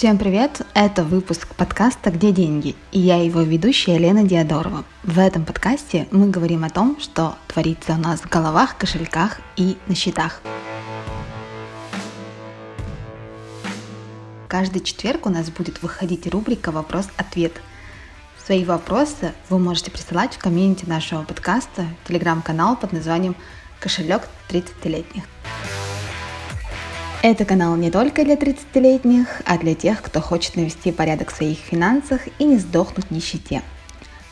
Всем привет! Это выпуск подкаста «Где деньги?» и я его ведущая Лена Диадорова. В этом подкасте мы говорим о том, что творится у нас в головах, кошельках и на счетах. Каждый четверг у нас будет выходить рубрика «Вопрос-ответ». Свои вопросы вы можете присылать в комьюнити нашего подкаста, телеграм-канал под названием «Кошелек 30-летних». Это канал не только для 30-летних, а для тех, кто хочет навести порядок в своих финансах и не сдохнуть в нищете.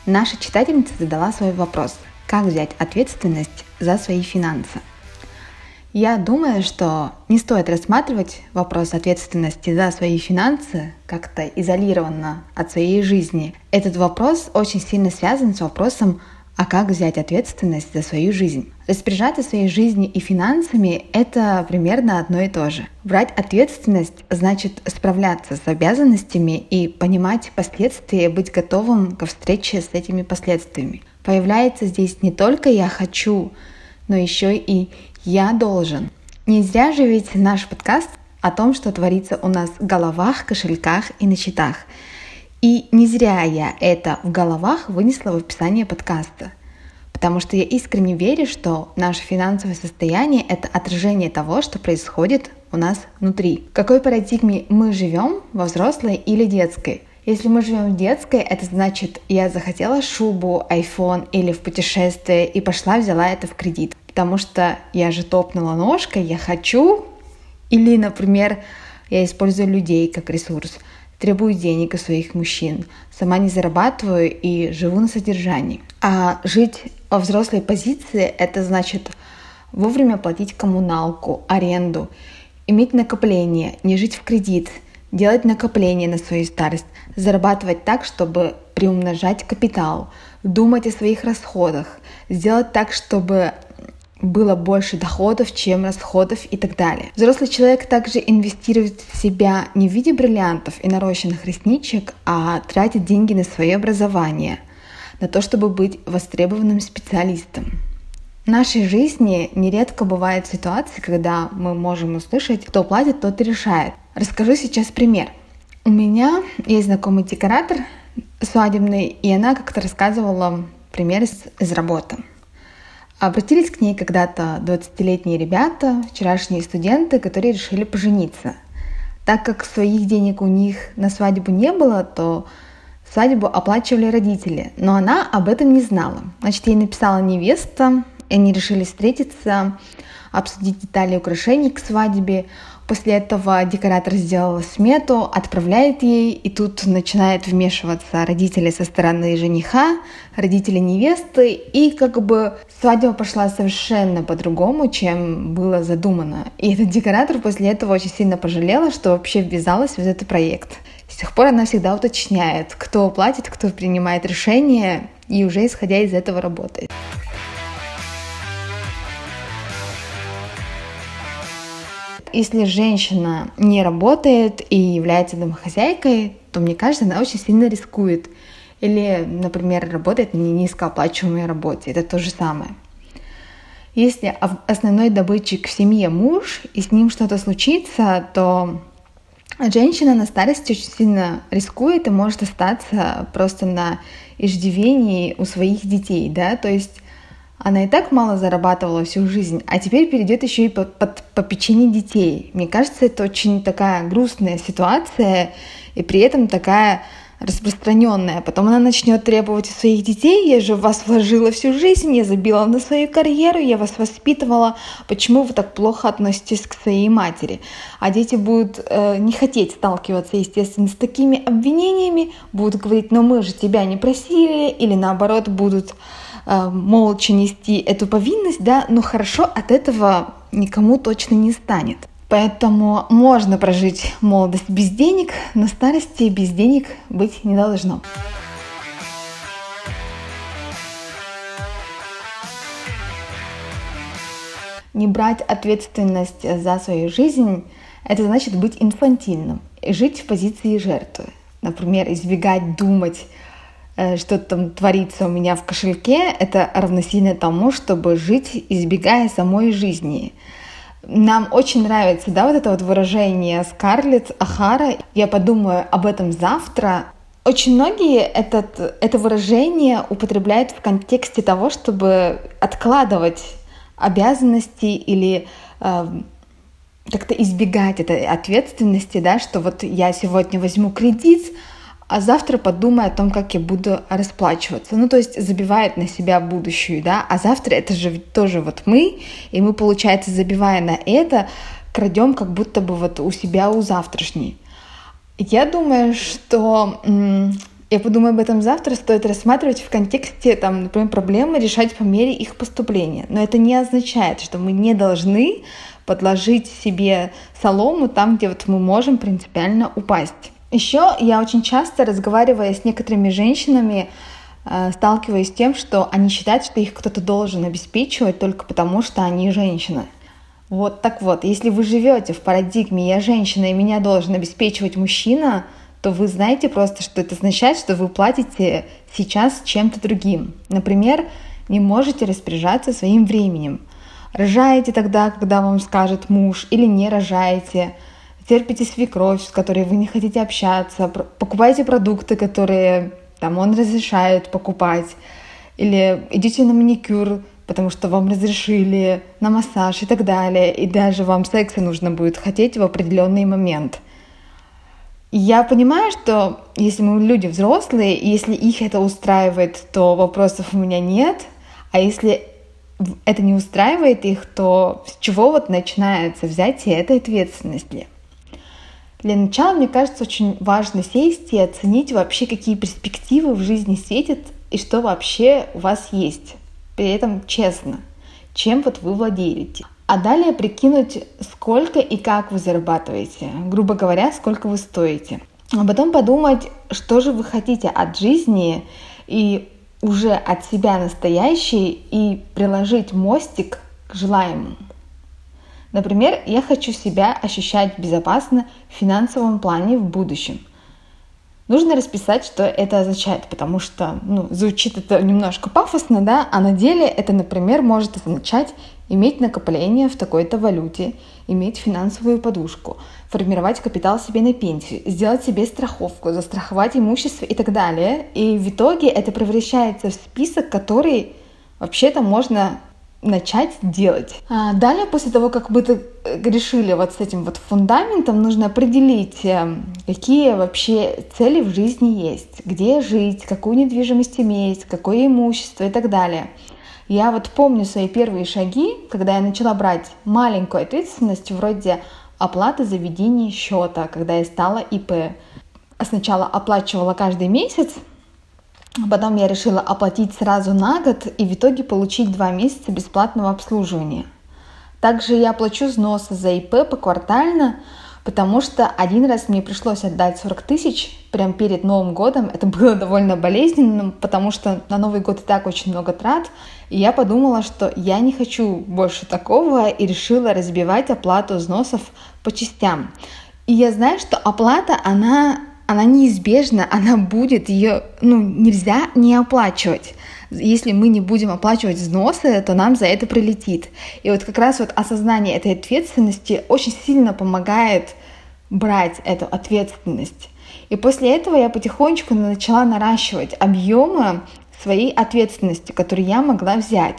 Наша читательница задала свой вопрос, как взять ответственность за свои финансы. Я думаю, что не стоит рассматривать вопрос ответственности за свои финансы как-то изолированно от своей жизни. Этот вопрос очень сильно связан с вопросом, а как взять ответственность за свою жизнь. Распоряжаться своей жизнью и финансами – это примерно одно и то же. Брать ответственность значит справляться с обязанностями и понимать последствия, быть готовым ко встрече с этими последствиями. Появляется здесь не только «я хочу», но еще и «я должен». Не зря же ведь наш подкаст о том, что творится у нас в головах, кошельках и на счетах. И не зря я это в головах вынесла в описание подкаста. Потому что я искренне верю, что наше финансовое состояние — это отражение того, что происходит у нас внутри. В какой парадигме мы живем, во взрослой или детской? Если мы живем в детской, это значит, я захотела шубу, iPhone или в путешествие и пошла взяла это в кредит. Потому что я же топнула ножкой, я хочу. Или, например, я использую людей как ресурс, требую денег у своих мужчин, сама не зарабатываю и живу на содержании. А жить во взрослой позиции это значит вовремя платить коммуналку, аренду, иметь накопление, не жить в кредит – делать накопления на свою старость, зарабатывать так, чтобы приумножать капитал, думать о своих расходах, сделать так, чтобы было больше доходов, чем расходов и так далее. Взрослый человек также инвестирует в себя не в виде бриллиантов и нарощенных ресничек, а тратит деньги на свое образование, на то, чтобы быть востребованным специалистом. В нашей жизни нередко бывают ситуации, когда мы можем услышать, кто платит, тот и решает. Расскажу сейчас пример. У меня есть знакомый декоратор свадебный, и она как-то рассказывала пример из, из работы. Обратились к ней когда-то 20-летние ребята, вчерашние студенты, которые решили пожениться. Так как своих денег у них на свадьбу не было, то свадьбу оплачивали родители, но она об этом не знала. Значит, ей написала невеста, и они решили встретиться, обсудить детали украшений к свадьбе. После этого декоратор сделал смету, отправляет ей, и тут начинает вмешиваться родители со стороны жениха, родители невесты, и как бы свадьба пошла совершенно по-другому, чем было задумано. И этот декоратор после этого очень сильно пожалела, что вообще ввязалась в этот проект. С тех пор она всегда уточняет, кто платит, кто принимает решение, и уже исходя из этого работает. Если женщина не работает и является домохозяйкой, то, мне кажется, она очень сильно рискует. Или, например, работает на низкооплачиваемой работе. Это то же самое. Если основной добытчик в семье муж, и с ним что-то случится, то женщина на старости очень сильно рискует и может остаться просто на иждивении у своих детей, да, то есть она и так мало зарабатывала всю жизнь, а теперь перейдет еще и под, под попечение детей. Мне кажется, это очень такая грустная ситуация и при этом такая распространенная. Потом она начнет требовать у своих детей, я же в вас вложила всю жизнь, я забила на свою карьеру, я вас воспитывала, почему вы так плохо относитесь к своей матери? А дети будут э, не хотеть сталкиваться, естественно, с такими обвинениями, будут говорить, но мы же тебя не просили, или наоборот будут молча нести эту повинность, да, но хорошо от этого никому точно не станет. Поэтому можно прожить молодость без денег, но старости без денег быть не должно. Не брать ответственность за свою жизнь – это значит быть инфантильным и жить в позиции жертвы. Например, избегать думать Э, что там творится у меня в кошельке, это равносильно тому, чтобы жить, избегая самой жизни. Нам очень нравится, да, вот это вот выражение Скарлетт Ахара. Я подумаю об этом завтра. Очень многие этот, это выражение употребляют в контексте того, чтобы откладывать обязанности или э, как-то избегать этой ответственности, да, что вот я сегодня возьму кредит, а завтра подумаю о том, как я буду расплачиваться. Ну, то есть забивает на себя будущую, да, а завтра это же ведь тоже вот мы, и мы, получается, забивая на это, крадем как будто бы вот у себя у завтрашней. Я думаю, что я подумаю об этом завтра, стоит рассматривать в контексте, там, например, проблемы решать по мере их поступления. Но это не означает, что мы не должны подложить себе солому там, где вот мы можем принципиально упасть. Еще я очень часто, разговаривая с некоторыми женщинами, э, сталкиваюсь с тем, что они считают, что их кто-то должен обеспечивать только потому, что они женщины. Вот так вот, если вы живете в парадигме «я женщина и меня должен обеспечивать мужчина», то вы знаете просто, что это означает, что вы платите сейчас чем-то другим. Например, не можете распоряжаться своим временем. Рожаете тогда, когда вам скажет муж, или не рожаете – терпите свекровь, с которой вы не хотите общаться, покупаете продукты, которые там он разрешает покупать, или идите на маникюр, потому что вам разрешили, на массаж и так далее, и даже вам секса нужно будет хотеть в определенный момент. я понимаю, что если мы люди взрослые, и если их это устраивает, то вопросов у меня нет, а если это не устраивает их, то с чего вот начинается взятие этой ответственности? Для начала, мне кажется, очень важно сесть и оценить вообще, какие перспективы в жизни светят и что вообще у вас есть. При этом честно, чем вот вы владеете. А далее прикинуть, сколько и как вы зарабатываете. Грубо говоря, сколько вы стоите. А потом подумать, что же вы хотите от жизни и уже от себя настоящей и приложить мостик к желаемому. Например, я хочу себя ощущать безопасно в финансовом плане в будущем. Нужно расписать, что это означает, потому что ну, звучит это немножко пафосно, да, а на деле это, например, может означать иметь накопление в такой-то валюте, иметь финансовую подушку, формировать капитал себе на пенсию, сделать себе страховку, застраховать имущество и так далее. И в итоге это превращается в список, который вообще-то можно начать делать. А далее, после того, как мы э, решили вот с этим вот фундаментом, нужно определить, э, какие вообще цели в жизни есть, где жить, какую недвижимость иметь, какое имущество и так далее. Я вот помню свои первые шаги, когда я начала брать маленькую ответственность вроде оплаты за ведение счета, когда я стала ИП. Сначала оплачивала каждый месяц, Потом я решила оплатить сразу на год и в итоге получить два месяца бесплатного обслуживания. Также я плачу взносы за ИП поквартально, потому что один раз мне пришлось отдать 40 тысяч прямо перед Новым годом. Это было довольно болезненно, потому что на Новый год и так очень много трат. И я подумала, что я не хочу больше такого и решила разбивать оплату взносов по частям. И я знаю, что оплата, она она неизбежна, она будет, ее ну, нельзя не оплачивать. Если мы не будем оплачивать взносы, то нам за это прилетит. И вот как раз вот осознание этой ответственности очень сильно помогает брать эту ответственность. И после этого я потихонечку начала наращивать объемы своей ответственности, которую я могла взять.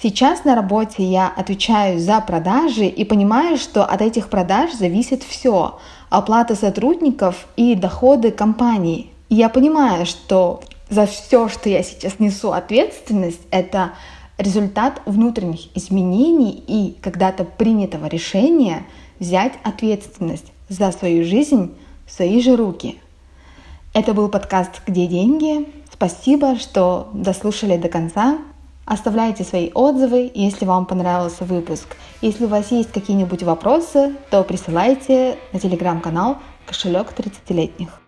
Сейчас на работе я отвечаю за продажи и понимаю, что от этих продаж зависит все оплата сотрудников и доходы компании. И я понимаю, что за все, что я сейчас несу ответственность, это результат внутренних изменений и когда-то принятого решения взять ответственность за свою жизнь в свои же руки. Это был подкаст «Где деньги?». Спасибо, что дослушали до конца. Оставляйте свои отзывы, если вам понравился выпуск. Если у вас есть какие-нибудь вопросы, то присылайте на телеграм-канал «Кошелек 30-летних».